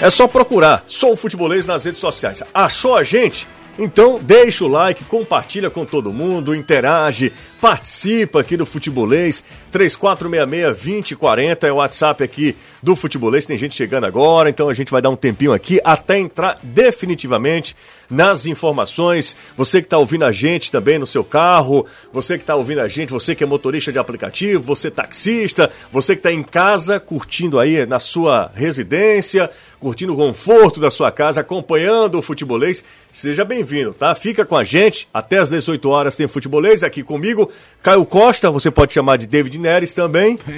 É só procurar Sou Futebolês nas redes sociais. Achou a gente? Então deixa o like, compartilha com todo mundo, interage, participa aqui do Futebolês. 3466-2040 é o WhatsApp aqui do Futebolês. Tem gente chegando agora, então a gente vai dar um tempinho aqui até entrar definitivamente nas informações. Você que está ouvindo a gente também no seu carro, você que está ouvindo a gente, você que é motorista de aplicativo, você taxista, você que está em casa curtindo aí na sua residência, curtindo o conforto da sua casa, acompanhando o futebolês, seja bem-vindo, tá? Fica com a gente, até às 18 horas tem futebolês aqui comigo, Caio Costa, você pode chamar de David Neres também.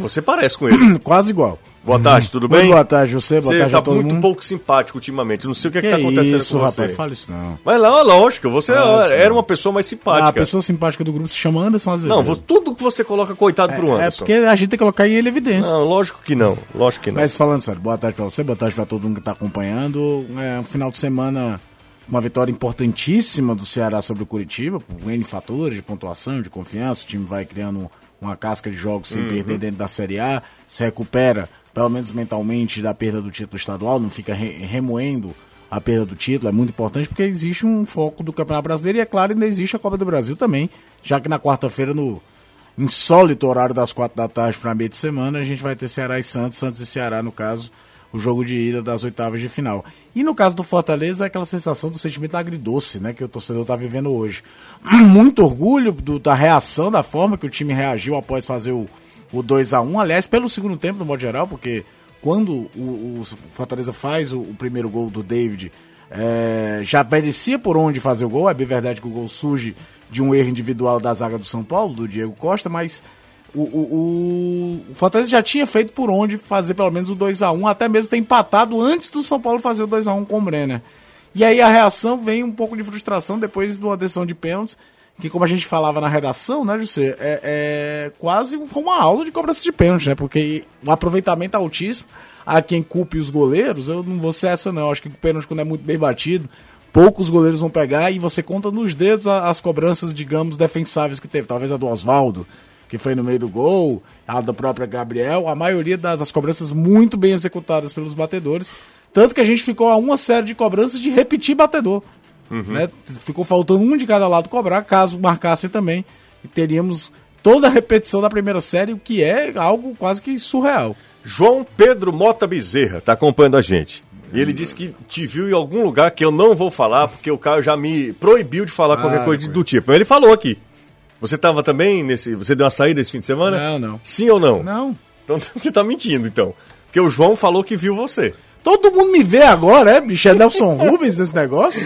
Você parece com ele. Quase igual. Boa tarde, tudo bem? Muito boa tarde, você. Boa você tarde tá a todo muito mundo. pouco simpático ultimamente. Não sei o que, é que Que tá acontecendo isso, com rapaz, você. fala isso não. Mas lá, lógico, você era uma pessoa mais Ah, simpática. a pessoa simpática do grupo se chama Anderson Azevedo. Não, vo- tudo que você coloca, coitado pro é, é Anderson. porque a gente tem que colocar ele em evidência. Não, lógico que não. Lógico que não. Mas falando sério, boa tarde pra você, boa tarde pra todo mundo que tá acompanhando. É um final de semana, uma vitória importantíssima do Ceará sobre o Curitiba, por N fatores de pontuação, de confiança. O time vai criando uma casca de jogos sem perder dentro da Série A, se recupera, pelo menos mentalmente, da perda do título estadual, não fica re- remoendo a perda do título, é muito importante porque existe um foco do Campeonato Brasileiro e, é claro, ainda existe a Copa do Brasil também, já que na quarta-feira, no insólito horário das quatro da tarde para meio de semana, a gente vai ter Ceará e Santos, Santos e Ceará, no caso, o jogo de ida das oitavas de final. E no caso do Fortaleza, é aquela sensação do sentimento agridoce, né, que o torcedor está vivendo hoje. Muito orgulho do- da reação, da forma que o time reagiu após fazer o, o 2 a 1 aliás, pelo segundo tempo, no modo geral, porque quando o, o Fortaleza faz o, o primeiro gol do David, é, já merecia por onde fazer o gol. É bem verdade que o gol surge de um erro individual da zaga do São Paulo, do Diego Costa, mas o, o- o- Fortaleza já tinha feito por onde fazer pelo menos o 2 a 1 até mesmo ter empatado antes do São Paulo fazer o 2 a 1 com o Brenner. E aí a reação vem um pouco de frustração depois de uma decisão de pênaltis, que como a gente falava na redação, né, José, é, é quase como uma aula de cobrança de pênalti, né, porque o aproveitamento altíssimo, há quem culpe os goleiros, eu não vou ser essa não, acho que o pênalti quando é muito bem batido, poucos goleiros vão pegar e você conta nos dedos a- as cobranças, digamos, defensáveis que teve, talvez a do Oswaldo, que foi no meio do gol, a da própria Gabriel, a maioria das, das cobranças muito bem executadas pelos batedores, tanto que a gente ficou a uma série de cobranças de repetir batedor. Né? Ficou faltando um de cada lado cobrar, caso marcasse também, e teríamos toda a repetição da primeira série, o que é algo quase que surreal. João Pedro Mota Bezerra tá acompanhando a gente. E ele disse que te viu em algum lugar que eu não vou falar, porque o Caio já me proibiu de falar qualquer Ah, coisa coisa. do tipo. Mas ele falou aqui. Você tava também nesse. Você deu uma saída esse fim de semana? Não, não. Sim ou não? Não. Então você tá mentindo, então. Porque o João falou que viu você. Todo mundo me vê agora, é, bicho? É Nelson Rubens nesse negócio?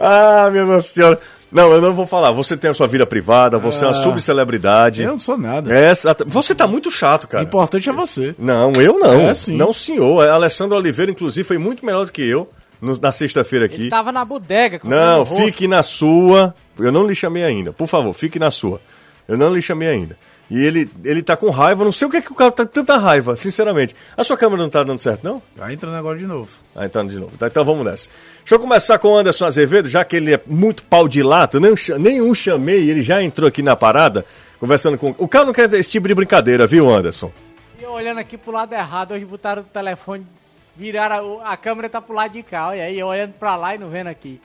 Ah, minha nossa senhora. Não, eu não vou falar. Você tem a sua vida privada, você é uma subcelebridade. Ah. Eu não sou nada. É, você tá muito chato, O cara. importante é você. Não, eu não. É, sim. Não, senhor. A Alessandro Oliveira, inclusive, foi muito melhor do que eu no- na sexta-feira aqui. Ele tava na bodega. Não, fique na sua. Eu não lhe chamei ainda. Por favor, fique na sua. Eu não lhe chamei ainda. E ele, ele tá com raiva. Não sei o que é que o cara tá com tanta raiva, sinceramente. A sua câmera não tá dando certo, não? Tá entrando agora de novo. Ah, então de novo. Tá, então vamos nessa. Deixa eu começar com o Anderson Azevedo, já que ele é muito pau de lata. Nem, nenhum chamei, ele já entrou aqui na parada, conversando com. O cara não quer esse tipo de brincadeira, viu, Anderson? E eu olhando aqui pro lado errado, hoje botaram o telefone, viraram, a, a câmera tá pro lado de cá, olha aí, eu olhando pra lá e não vendo aqui.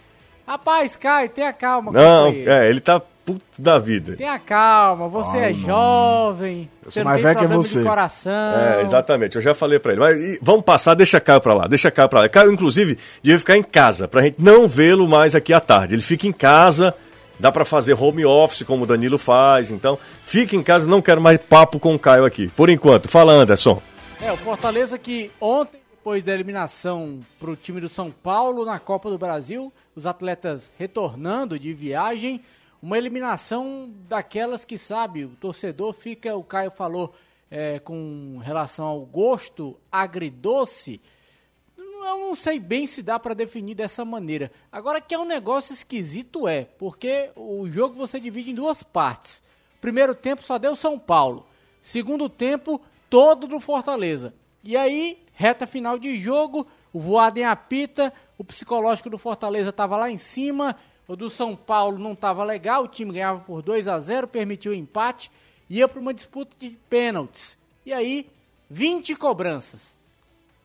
Rapaz, Caio, tenha calma, Não, é, ele tá puto da vida. Tenha calma, você é jovem, você sou não mais tem velho que você. de coração. É, exatamente, eu já falei pra ele. Mas e, vamos passar, deixa Caio pra lá, deixa Caio pra lá. Caio, inclusive, devia ficar em casa, pra gente não vê-lo mais aqui à tarde. Ele fica em casa, dá pra fazer home office, como o Danilo faz, então fica em casa, não quero mais papo com o Caio aqui. Por enquanto, fala Anderson. É, o Fortaleza que ontem, depois da eliminação pro time do São Paulo na Copa do Brasil, os atletas retornando de viagem, uma eliminação daquelas que, sabe, o torcedor fica, o Caio falou, é, com relação ao gosto agridoce, eu não sei bem se dá para definir dessa maneira. Agora que é um negócio esquisito é, porque o jogo você divide em duas partes. Primeiro tempo só deu São Paulo. Segundo tempo todo do Fortaleza. E aí, reta final de jogo, o voado em apita, o psicológico do Fortaleza estava lá em cima, o do São Paulo não estava legal, o time ganhava por 2 a 0, permitiu empate, ia para uma disputa de pênaltis. E aí, 20 cobranças.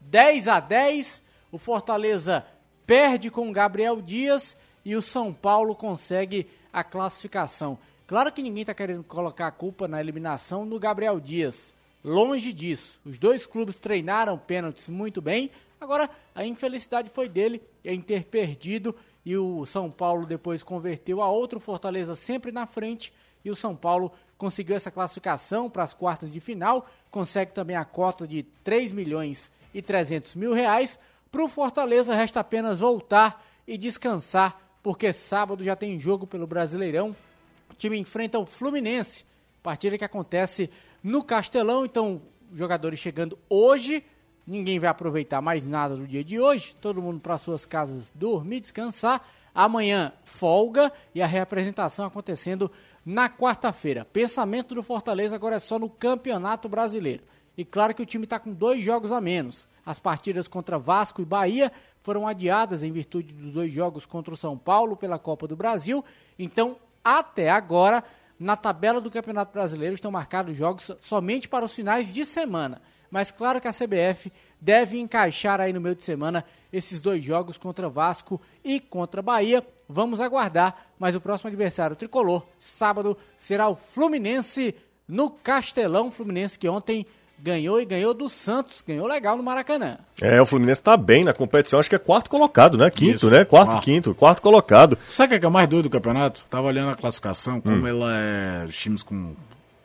10 a 10. O Fortaleza perde com o Gabriel Dias e o São Paulo consegue a classificação. Claro que ninguém está querendo colocar a culpa na eliminação no Gabriel Dias. Longe disso. Os dois clubes treinaram pênaltis muito bem. Agora, a infelicidade foi dele em ter perdido e o São Paulo depois converteu a outro Fortaleza sempre na frente e o São Paulo conseguiu essa classificação para as quartas de final, consegue também a cota de 3 milhões e 300 mil reais. Para o Fortaleza resta apenas voltar e descansar, porque sábado já tem jogo pelo Brasileirão. O time enfrenta o Fluminense, partida que acontece no Castelão, então jogadores chegando hoje, ninguém vai aproveitar mais nada do dia de hoje, todo mundo para suas casas dormir, descansar. Amanhã folga e a reapresentação acontecendo na quarta-feira. Pensamento do Fortaleza agora é só no Campeonato Brasileiro. E claro que o time está com dois jogos a menos. As partidas contra Vasco e Bahia foram adiadas em virtude dos dois jogos contra o São Paulo pela Copa do Brasil. Então, até agora, na tabela do Campeonato Brasileiro estão marcados jogos somente para os finais de semana. Mas claro que a CBF deve encaixar aí no meio de semana esses dois jogos contra Vasco e contra Bahia. Vamos aguardar, mas o próximo adversário tricolor, sábado, será o Fluminense no Castelão. Fluminense que ontem ganhou e ganhou do Santos, ganhou legal no Maracanã. É, o Fluminense tá bem na competição, acho que é quarto colocado, né? Quinto, Isso. né? Quarto, quarto, quinto, quarto colocado. Sabe o que é, é mais doido do campeonato? Tava olhando a classificação, como hum. ela é. Os times com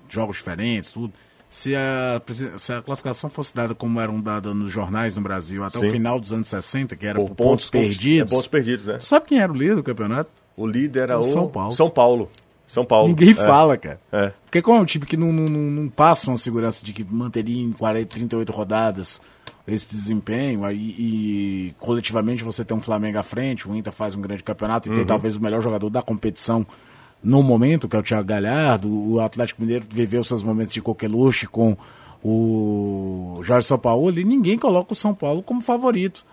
jogos diferentes, tudo. Se a, se a classificação fosse dada como eram dadas nos jornais no Brasil até Sim. o final dos anos 60, que era por, por pontos, pontos, perdidos. É, pontos perdidos, né? Sabe quem era o líder do campeonato? O líder era o, o São Paulo. São Paulo. São Paulo. Ninguém é. fala, cara. É. Porque como é um time que não, não, não, passa uma segurança de que manteria em 40, 38 rodadas esse desempenho, aí, e coletivamente você tem um Flamengo à frente, o Inter faz um grande campeonato e uhum. tem talvez o melhor jogador da competição no momento, que é o Thiago Galhardo, o Atlético Mineiro viveu seus momentos de coqueluche com o Jorge São Paulo, e ninguém coloca o São Paulo como favorito.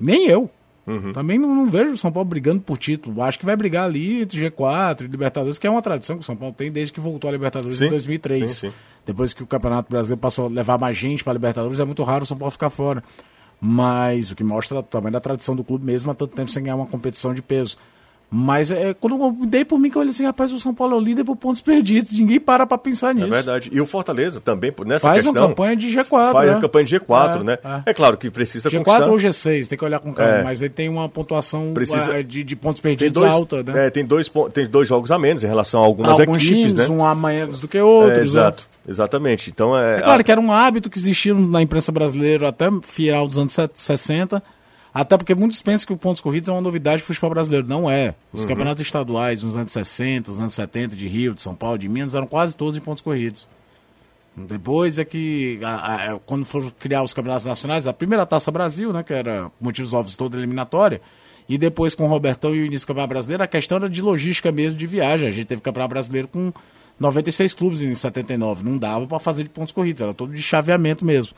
Nem eu. Uhum. Também não, não, vejo o São Paulo brigando por título. Acho que vai brigar ali entre G4 e Libertadores, que é uma tradição que o São Paulo tem desde que voltou a Libertadores sim. em 2003. Sim, sim. Depois que o Campeonato Brasileiro passou a levar mais gente para a Libertadores, é muito raro o São Paulo ficar fora. Mas o que mostra também da tradição do clube mesmo há tanto tempo sem ganhar uma competição de peso. Mas é, quando eu dei por mim que eu olhei assim, rapaz, o São Paulo é o líder por pontos perdidos. Ninguém para pra pensar é nisso. É verdade. E o Fortaleza também, nessa faz questão... Faz uma campanha de G4, Faz né? uma campanha de G4, é, né? É. é. claro que precisa G4 conquistar... ou G6, tem que olhar com calma. É. Mas ele tem uma pontuação precisa... É, de, de, pontos perdidos dois, alta, né? É, tem dois, tem dois jogos a menos em relação a algumas Alguns equipes, times, né? um a menos do que outros, é, Exato. Né? Exatamente. Então é. É claro que era um hábito que existia na imprensa brasileira até final dos anos 60 até porque muitos pensam que o pontos corridos é uma novidade para o futebol brasileiro. Não é. Os uhum. campeonatos estaduais nos anos 60, nos anos 70, de Rio, de São Paulo, de Minas, eram quase todos em pontos corridos. Depois é que, a, a, quando foram criar os campeonatos nacionais, a primeira Taça Brasil, né, que era motivos óbvios toda eliminatória, e depois com o Robertão e o início do Campeonato Brasileiro, a questão era de logística mesmo, de viagem. A gente teve Campeonato Brasileiro com 96 clubes em 79. Não dava para fazer de pontos corridos, era todo de chaveamento mesmo.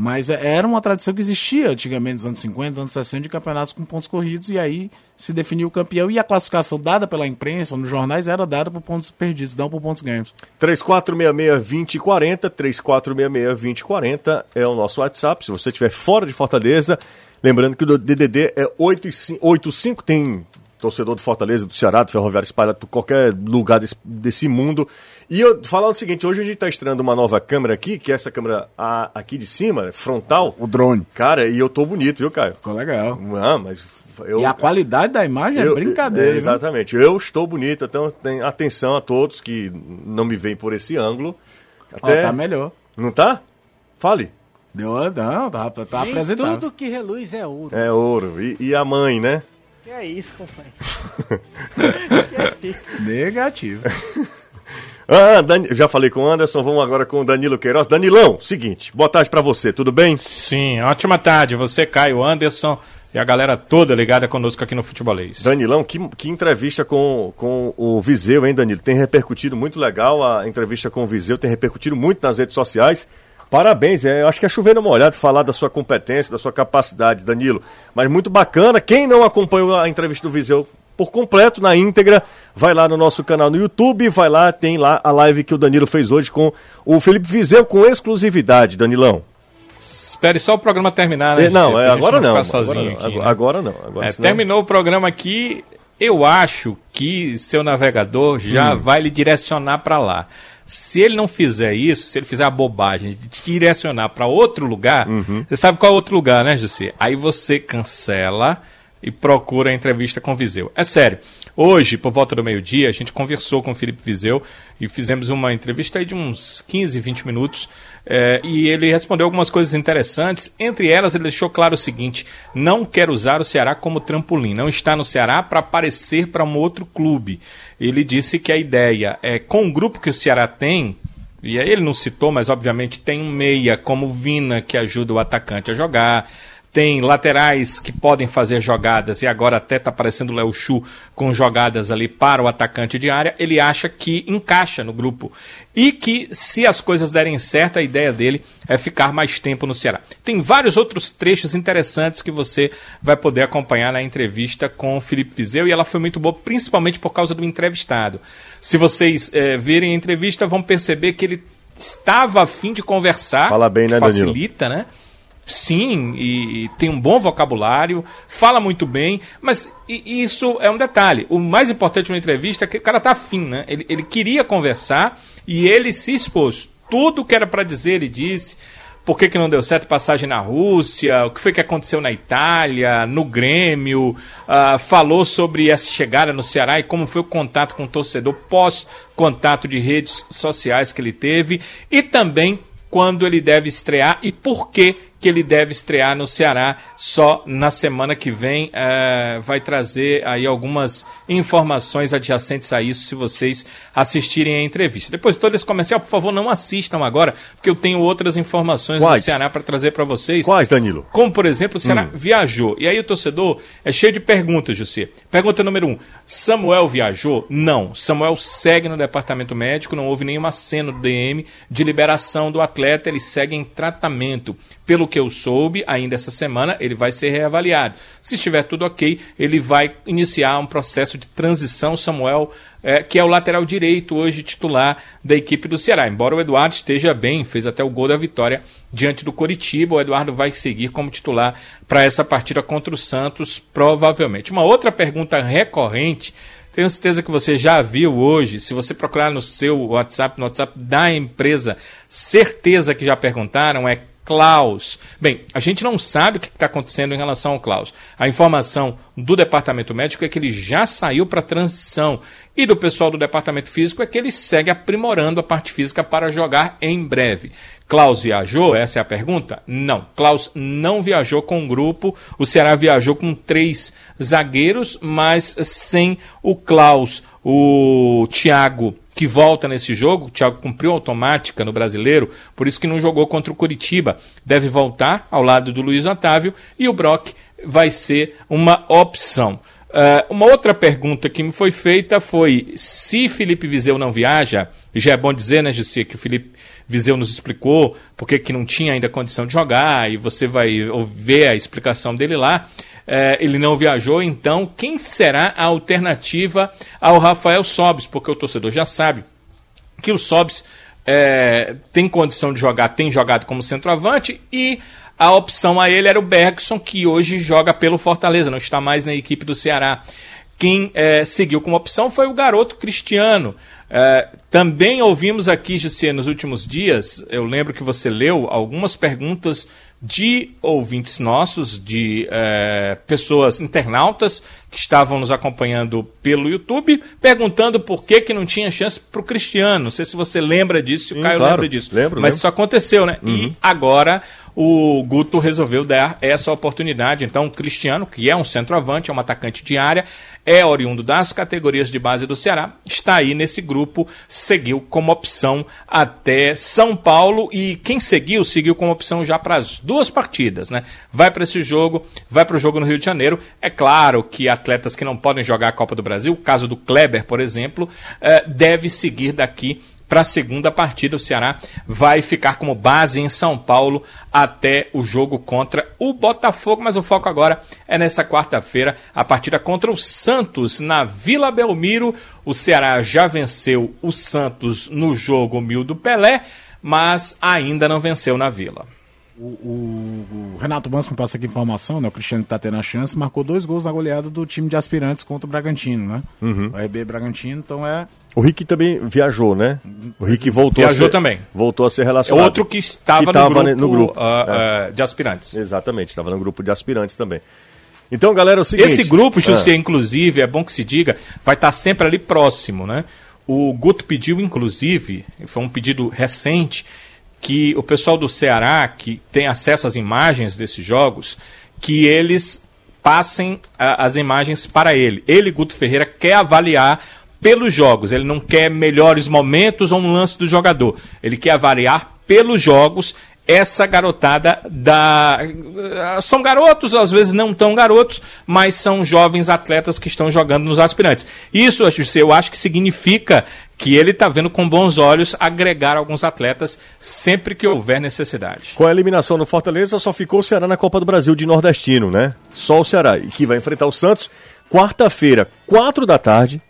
Mas é, era uma tradição que existia antigamente, nos anos 50, anos 60, de campeonatos com pontos corridos, e aí se definiu o campeão. E a classificação dada pela imprensa, nos jornais, era dada por pontos perdidos, não por pontos ganhos. 3466-2040, 3466-2040 é o nosso WhatsApp. Se você estiver fora de Fortaleza, lembrando que o DDD é 85, tem torcedor do Fortaleza, do Ceará, do Ferroviário espalhado por qualquer lugar desse, desse mundo. E eu falando o seguinte, hoje a gente está estreando uma nova câmera aqui, que é essa câmera a, aqui de cima, frontal. O drone. Cara, e eu tô bonito, viu, Caio? Ficou legal. Ah, mas eu, e a qualidade da imagem é eu, é brincadeira. É, exatamente. Eu estou bonito, então tem atenção a todos que não me veem por esse ângulo. Até... Ó, tá melhor. Não tá? Fale. Deu, não, tá, tá apresentável. tudo que reluz é ouro. É ouro. E, e a mãe, né? Que é isso, companheiro? que é? Negativo. Ah, Dan... já falei com o Anderson, vamos agora com o Danilo Queiroz. Danilão, seguinte, boa tarde para você, tudo bem? Sim, ótima tarde. Você, Caio Anderson e a galera toda ligada conosco aqui no Futebolês. Danilão, que, que entrevista com, com o Viseu, hein, Danilo? Tem repercutido muito legal a entrevista com o Viseu, tem repercutido muito nas redes sociais. Parabéns, é, eu acho que é chovendo molhado falar da sua competência, da sua capacidade, Danilo. Mas muito bacana. Quem não acompanhou a entrevista do Viseu por completo, na íntegra, vai lá no nosso canal no YouTube, vai lá, tem lá a live que o Danilo fez hoje com o Felipe Viseu, com exclusividade, Danilão. Espere só o programa terminar, né? É, não, é, agora, não, agora, agora, não, aqui, né? agora não. Agora É, senão- Terminou o programa aqui. Eu acho que seu navegador já Hum. vai lhe direcionar para lá. Se ele não fizer isso, se ele fizer a bobagem de te direcionar para outro lugar, Uhum. você sabe qual é outro lugar, né, José? Aí você cancela e procura a entrevista com Viseu. É sério. Hoje, por volta do meio-dia, a gente conversou com o Felipe Viseu e fizemos uma entrevista de uns 15, 20 minutos. eh, e ele respondeu algumas coisas interessantes. Entre elas, ele deixou claro o seguinte: não quer usar o Ceará como trampolim, não está no Ceará para aparecer para um outro clube. Ele disse que a ideia é, com o grupo que o Ceará tem, e aí ele não citou, mas obviamente tem um meia como Vina que ajuda o atacante a jogar. Tem laterais que podem fazer jogadas e agora até está aparecendo o Léo Chu com jogadas ali para o atacante de área. Ele acha que encaixa no grupo e que se as coisas derem certo, a ideia dele é ficar mais tempo no Ceará. Tem vários outros trechos interessantes que você vai poder acompanhar na entrevista com o Felipe Vizeu e ela foi muito boa, principalmente por causa do entrevistado. Se vocês eh, verem a entrevista, vão perceber que ele estava a fim de conversar. Fala bem, né, que Danilo? facilita, né? Sim, e, e tem um bom vocabulário, fala muito bem, mas e- isso é um detalhe. O mais importante numa entrevista é que o cara tá afim, né? Ele, ele queria conversar e ele se expôs. Tudo que era para dizer, ele disse. Por que, que não deu certo passagem na Rússia? O que foi que aconteceu na Itália, no Grêmio? ah, falou sobre essa chegada no Ceará e como foi o contato com o torcedor pós-contato de redes sociais que ele teve. E também quando ele deve estrear e por que, que ele deve estrear no Ceará só na semana que vem. eh, vai trazer aí algumas informações adjacentes a isso se vocês assistirem a entrevista. Depois de todo esse comercial, por favor, não assistam agora, porque eu tenho outras informações Quais? do Ceará para trazer para vocês. Quais, Danilo? Como, por exemplo, o Ceará viajou. E aí o torcedor é cheio de perguntas, José. Pergunta número um: Samuel viajou? Não. Samuel segue no departamento médico, não houve nenhuma cena do DM de liberação do atleta, ele segue em tratamento. Pelo que eu soube, ainda essa semana ele vai ser reavaliado. Se estiver tudo ok, ele vai iniciar um processo de transição. Samuel, eh, que é o lateral direito hoje titular da equipe do Ceará. Embora o Eduardo esteja bem, fez até o gol da vitória diante do Coritiba, o Eduardo vai seguir como titular para essa partida contra o Santos, provavelmente. Uma outra pergunta recorrente. Tenho certeza que você já viu hoje. Se você procurar no seu WhatsApp, no WhatsApp da empresa, certeza que já perguntaram é Klaus. Bem, a gente não sabe o que está acontecendo em relação ao Klaus. A informação do departamento médico é que ele já saiu para transição. E do pessoal do departamento físico é que ele segue aprimorando a parte física para jogar em breve. Klaus viajou? Essa é a pergunta? Não. Klaus não viajou com o grupo. O Ceará viajou com três zagueiros, mas sem o Klaus. O Thiago que volta nesse jogo, o Thiago cumpriu automática no brasileiro, por isso que não jogou contra o Curitiba. Deve voltar ao lado do Luiz Otávio e o Brock vai ser uma opção. Uh, uma outra pergunta que me foi feita foi se Felipe Viseu não viaja, já é bom dizer, né, Jussi, que o Felipe Viseu nos explicou porque que não tinha ainda condição de jogar, e você vai ver a explicação dele lá. É, ele não viajou, então quem será a alternativa ao Rafael Sobis? Porque o torcedor já sabe que o Sobis é, tem condição de jogar, tem jogado como centroavante e a opção a ele era o Bergson, que hoje joga pelo Fortaleza, não está mais na equipe do Ceará. Quem é, seguiu como opção foi o garoto Cristiano. É, também ouvimos aqui, Jussi, nos últimos dias, eu lembro que você leu algumas perguntas de ouvintes nossos, de é, pessoas internautas que estavam nos acompanhando pelo YouTube, perguntando por que, que não tinha chance para o Cristiano. Não sei se você lembra disso, se o Sim, Caio claro. lembra disso. Lembro, Mas lembro. isso aconteceu, né? E agora o Guto resolveu dar essa oportunidade. Então, o Cristiano, que é um centroavante, é um atacante de área, é oriundo das categorias de base do Ceará, está aí nesse grupo, seguiu como opção até São Paulo e quem seguiu, seguiu como opção já para as duas partidas, né? Vai para esse jogo, vai para o jogo no Rio de Janeiro. É claro que atletas que não podem jogar a Copa do Brasil, o caso do Kleber, por exemplo, eh, deve seguir daqui para a segunda partida. O Ceará vai ficar como base em São Paulo até o jogo contra o Botafogo. Mas o foco agora é nessa quarta-feira, a partida contra o Santos na Vila Belmiro. O Ceará já venceu o Santos no jogo mil do Pelé, mas ainda não venceu na Vila. O, o- o Renato Manso me passa aqui informação, né? O Cristiano que tá tendo a chance, marcou dois gols na goleada do time de aspirantes contra o Bragantino, né? Uhum. O RB Bragantino, então é. O Rick também viajou, né? O Rick voltou Viajou a ser, também. Voltou a ser É relacionado. outro que estava, Que tava no grupo, no grupo, é. ah, de aspirantes. Exatamente, estava no grupo de aspirantes também. Então, galera, é o seguinte... Esse grupo, José, Ah, inclusive, é bom que se diga, vai estar sempre ali próximo, né? O Guto pediu, inclusive, foi um pedido recente, que o pessoal do Ceará, que tem acesso às imagens desses jogos, que eles passem ah, as imagens para ele. Ele, Guto Ferreira, quer avaliar pelos jogos. Ele não quer melhores momentos ou um lance do jogador. Ele quer avaliar pelos jogos essa garotada da. São garotos, às vezes não tão garotos, mas são jovens atletas que estão jogando nos aspirantes. Isso, eu acho que significa que ele está vendo com bons olhos agregar alguns atletas sempre que houver necessidade. Com a eliminação no Fortaleza, só ficou o Ceará na Copa do Brasil de nordestino, né? Só o Ceará, e que vai enfrentar o Santos quarta-feira, quatro da tarde.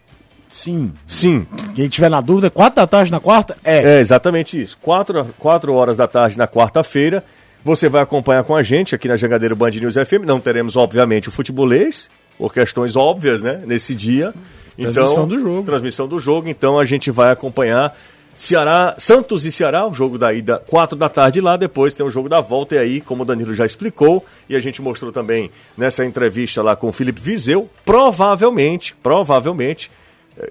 Sim. Sim, Quem tiver na dúvida, quatro da tarde na quarta? É. É, exatamente isso. Quatro, quatro horas da tarde na quarta-feira. Você vai acompanhar com a gente aqui na Jangadeiro Band News FM. Não teremos, obviamente, o futebolês, por questões óbvias, né? Nesse dia. Transmissão do jogo. Transmissão do jogo. Então a gente vai acompanhar Ceará, Santos e Ceará, o jogo da ida, quatro da tarde lá. Depois tem o jogo da volta. E aí, como o Danilo já explicou, e a gente mostrou também nessa entrevista lá com o Felipe Viseu, provavelmente, provavelmente,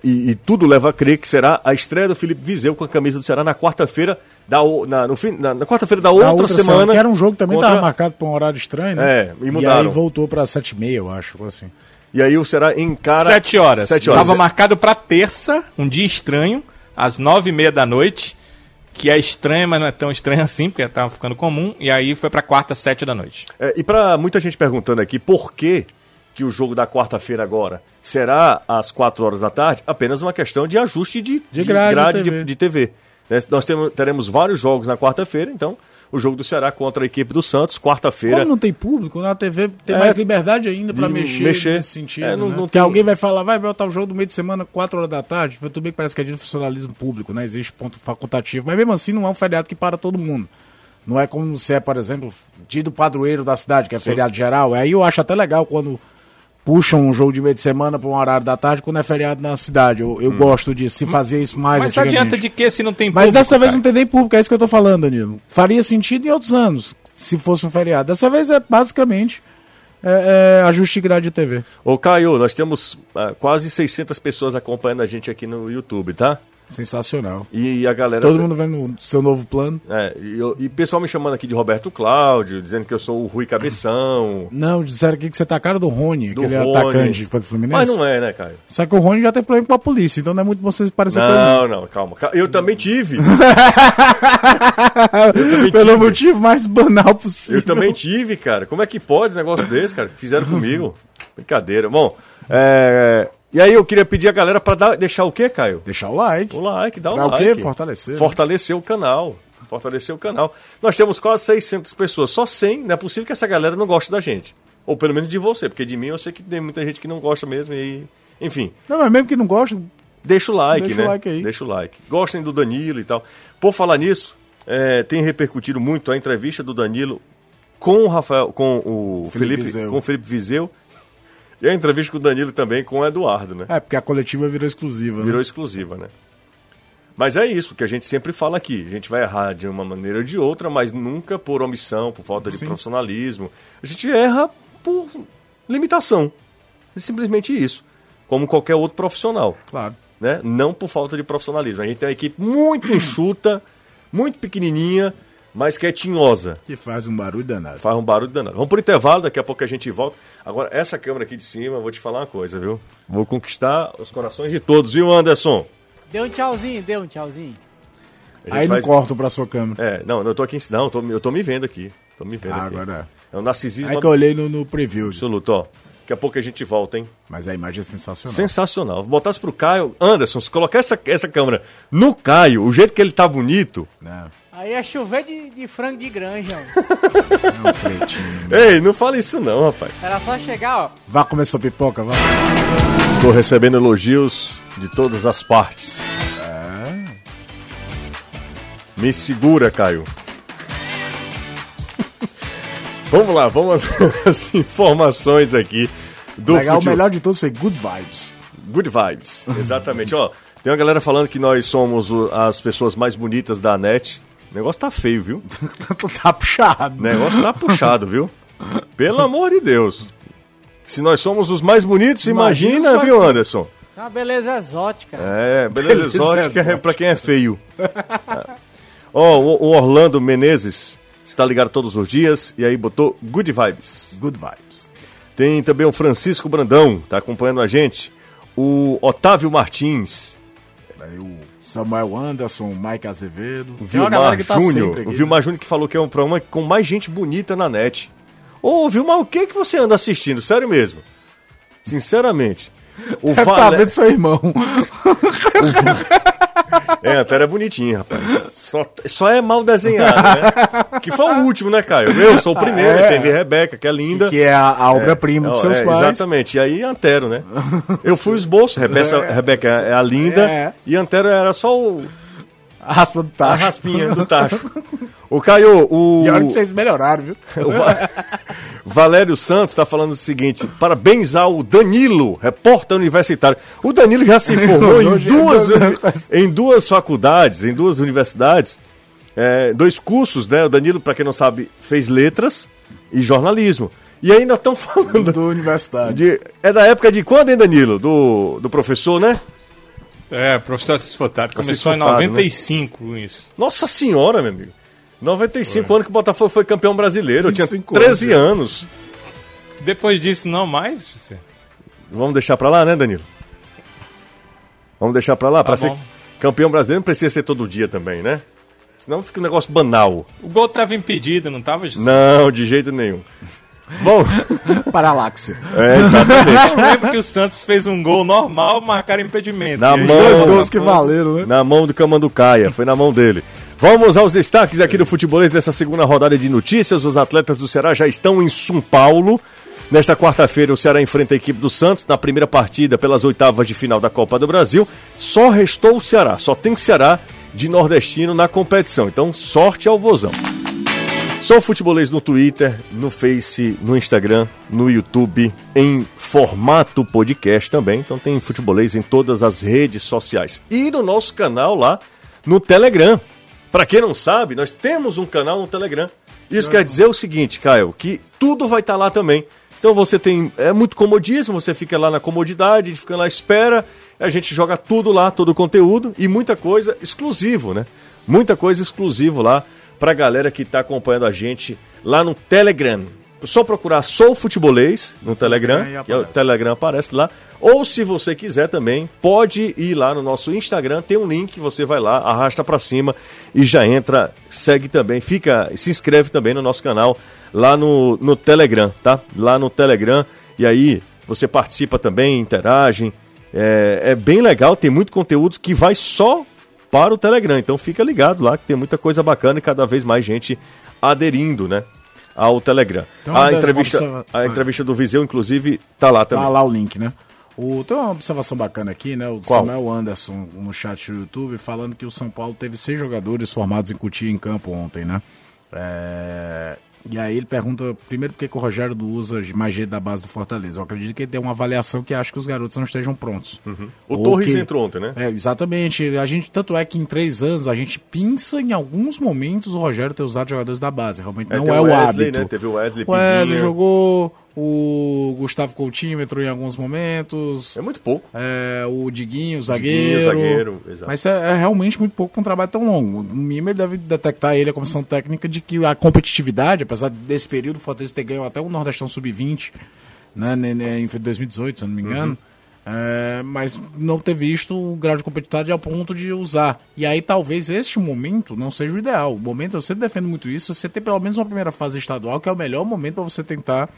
e, e tudo leva a crer que será a estreia do Felipe Viseu com a camisa do Ceará na quarta-feira da na, no fim, na, na quarta-feira da outra, Na outra semana. que era um jogo que também contra- estava marcado para um horário estranho, né? É, e mudaram. aí voltou para sete e meia, eu acho, assim. E aí o Ceará encara Sete horas. Sete horas. Estava marcado para terça, um dia estranho, às nove e meia da noite, que é estranho, mas não é tão estranho assim, porque estava ficando comum. E aí foi para quarta, sete da noite. É, e para muita gente perguntando aqui por que, que o jogo da quarta-feira agora será às quatro horas da tarde, apenas uma questão de ajuste de, De grade de de, TV. de TV. né? Nós temos, teremos vários jogos na quarta-feira, então o jogo do Ceará contra a equipe do Santos, quarta-feira. Como não tem público, na TV tem É. mais liberdade ainda para De mexer, mexer. nesse sentido. É, não- né? não tem- alguém vai falar, vai botar o jogo do meio de semana, 4 horas da tarde. Tudo bem que parece que é de funcionalismo público, né? Existe ponto facultativo. Mas mesmo assim não é um feriado que para todo mundo. Não é como se é, por exemplo, dia do padroeiro da cidade, que é feriado geral. Aí eu acho até legal quando puxam um jogo de meio de semana para um horário da tarde quando é feriado na cidade. Eu, Hum. eu gosto disso, se fazia isso mais Mas adianta de que se não tem Mas público, dessa vez cara? não tem nem público, é isso que eu tô falando, Danilo. Faria sentido em outros anos, se fosse um feriado. Dessa vez é basicamente é, é, ajuste de grade de TV. Ô Caio, nós temos ah, quase 600 pessoas acompanhando a gente aqui no YouTube, tá? Sensacional. E a galera. Todo mundo vendo o seu novo plano. É, e, eu- e pessoal me chamando aqui de Roberto Cláudio, dizendo que eu sou o Rui Cabeção. Não, disseram aqui que você tá a cara do Rony, Do aquele Rony. atacante foi do Fluminense. Mas não é, né, Caio? Só que o Rony já tem problema com a polícia, então não é muito bom você se parecer Não, não, calma. Ca- Eu também tive. ele. Pelo motivo mais banal possível. Eu também tive, cara. Como é que pode um negócio desse, cara? Fizeram comigo. Brincadeira. Bom, é... e aí eu queria pedir a galera pra dar- deixar o quê, Caio? Deixar o like. O like, dá o Pra o like. quê? Fortalecer, né? Fortalecer o canal. Fortalecer o canal. Nós temos quase 600 pessoas. Só 100. Não é possível que essa galera não goste da gente. Ou pelo menos de você, porque de mim eu sei que tem muita gente que não gosta mesmo. E... Enfim, Não, mas mesmo que não gosta, Deixa o like, Deixa né? o like aí. Deixa o like. Gostem do Danilo e tal. Por falar nisso, é, tem repercutido muito a entrevista do Danilo com o Rafael, com o Felipe Felipe, Viseu. com o Felipe Viseu. E a entrevista com o Danilo também com o Eduardo, né? é porque a coletiva virou exclusiva. Virou né? exclusiva, né? Mas é isso que a gente sempre fala aqui. A gente vai errar de uma maneira ou de outra, mas nunca por omissão, por falta de Sim. profissionalismo. A gente erra por limitação. É simplesmente isso. Como qualquer outro profissional Claro. né? Não por falta de profissionalismo. A gente tem uma equipe muito enxuta, muito pequenininha, mas que é tinhosa. Que faz um barulho danado. Faz um barulho danado. Vamos por intervalo, daqui a pouco a gente volta. Agora, essa câmera aqui de cima, eu vou te falar uma coisa, viu? Vou conquistar os corações de todos, viu, Anderson? Deu um tchauzinho, deu um tchauzinho. Aí não faz- cortam pra sua câmera. É, não, eu tô aqui, não, eu tô, eu tô me vendo aqui. Tô me vendo Ah, aqui. agora É um narcisismo Aí que eu olhei no, no preview. absoluto, ó. Daqui a pouco a gente volta, hein? Mas a imagem é sensacional. Sensacional. Botasse pro Caio. Anderson, se colocar essa, essa câmera no Caio, o jeito que ele tá bonito. Não, Aí é chover de, de frango de granja. não, pretinho. Ei, não fala isso não, rapaz. Era só chegar, ó. Vá comer sua pipoca, vá. Estou recebendo elogios de todas as partes. Me segura, Caio. Vamos lá, vamos às informações aqui do Legal, o futebol. melhor de todos foi Good Vibes. Good vibes, exatamente. Ó, tem uma galera falando que nós somos o- as pessoas mais bonitas da net. O negócio tá feio, viu? tá puxado. O negócio tá puxado, viu? Pelo amor de Deus. Se nós somos os mais bonitos, Imagina imagina, viu. Anderson? Isso é uma beleza exótica. É, beleza Beleza exótica é exótica. pra quem é feio. Ó, o, o Orlando Menezes está ligado todos os dias e aí botou good vibes. Good Vibes. Tem também o Francisco Brandão, tá acompanhando a gente. O Otávio Martins, Aí o Samuel Anderson, o Mike Azevedo. o Vilmar tá Júnior. O Vilmar Júnior que falou que é um programa com mais gente bonita na net. Ô, Vilmar, o que que você anda assistindo? Sério mesmo. Sinceramente. O Deve tá Vale- vendo seu irmão. É, a Antero é bonitinho, rapaz. Só, só é mal desenhado, né? Que foi o último, né, Caio? Eu sou o primeiro, É. teve Rebeca, que é linda. que é a, a obra-prima dos Ó, seus é, pais. Exatamente. E aí, Antero, né? Eu fui o esboço, Rebeca, Rebeca é a linda, É. e Antero era só o, A raspa do a tacho. raspinha do tacho. O Caio, o, E olha que vocês melhoraram, viu? o Va- Valério Santos está falando o seguinte: parabéns ao Danilo, repórter universitário. O Danilo já se formou em Hoje- duas, em duas faculdades, em duas universidades, é, dois cursos, né? O Danilo, para quem não sabe, fez letras e jornalismo. E ainda estão falando. Do universidade. De, é da época de quando, hein, Danilo? Do, do professor, né? É, professor Assis Furtado. Começou Assis Furtado, em 95 isso. Nossa senhora, meu amigo. 95 anos que o Botafogo foi campeão brasileiro. Eu tinha 25 13 anos. Depois disso, não mais, José? Vamos deixar pra lá, né, Danilo? Vamos deixar pra lá? pra ser bom. campeão brasileiro não precisa ser todo dia também, né? Senão fica um negócio banal. O gol tava impedido, não tava, José? Não, de jeito nenhum. Bom, Paralaxe. é, exatamente. Eu lembro que o Santos fez um gol normal, marcaram impedimento. Na mão. Dois gols que valeram, né? Na mão do Camanducaia, foi na mão dele. Vamos aos destaques aqui do futebolês dessa segunda rodada de notícias. Os atletas do Ceará já estão em São Paulo. Nesta quarta-feira, o Ceará enfrenta a equipe do Santos na primeira partida pelas oitavas de final da Copa do Brasil. Só restou o Ceará, só tem Ceará de nordestino na competição. Então, sorte ao Vozão. Sou futebolês no Twitter, no Face, no Instagram, no YouTube, em formato podcast também. Então tem futebolês em todas as redes sociais. E no nosso canal lá no Telegram. Para quem não sabe, nós temos um canal no Telegram. Isso quer dizer o seguinte, Caio, que tudo vai estar lá também. Então você tem. É muito comodismo, você fica lá na comodidade, fica lá à espera. A gente joga tudo lá, todo o conteúdo e muita coisa exclusivo, né? Muita coisa exclusivo lá pra galera que tá acompanhando a gente lá no Telegram. Só procurar Sou Futebolês no Telegram, que é o. Telegram aparece lá. Ou se você quiser também, pode ir lá no nosso Instagram, tem um link, você vai lá, arrasta pra cima e já entra, segue também, fica, se inscreve também no nosso canal lá no, no Telegram, tá? Lá no Telegram. E aí você participa também, interage. É, é bem legal, tem muito conteúdo que vai só para o Telegram. Então fica ligado lá que tem muita coisa bacana e cada vez mais gente aderindo, né? Ao Telegram. Então, a, entrevista, observa- a entrevista do Viseu, inclusive, tá lá também. Tá lá o link, né? O, tem uma observação bacana aqui, né? O Qual? Samuel Anderson no chat do YouTube falando que o São Paulo teve seis jogadores formados em Cotia em campo ontem, né? É, E aí ele pergunta primeiro por que o Rogério não usa mais gente da base do Fortaleza. Eu acredito que ele tem uma avaliação que acha que os garotos não estejam prontos. O Ou Torres que- entrou ontem, né? É, exatamente. A gente, tanto é que em três anos a gente pensa em alguns momentos o Rogério ter usado jogadores da base. Realmente É, não é o Wesley, hábito. né? Teve o Wesley O Wesley jogou, o Gustavo Coutinho entrou em alguns momentos. É muito pouco. É, o Diguinho, o zagueiro. zagueiro, exato. Mas é, é realmente muito pouco para um trabalho tão longo. No mínimo, ele deve detectar ele, a comissão técnica, de que a competitividade, apesar desse período, o Fortaleza ter ganho até o Nordestão Sub-20, né, em 2018, se eu não me engano. é, mas não ter visto o grau de competitividade ao ponto de usar. E aí talvez este momento não seja o ideal. O momento, eu sempre defendo muito isso, você ter pelo menos uma primeira fase estadual, que é o melhor momento para você tentar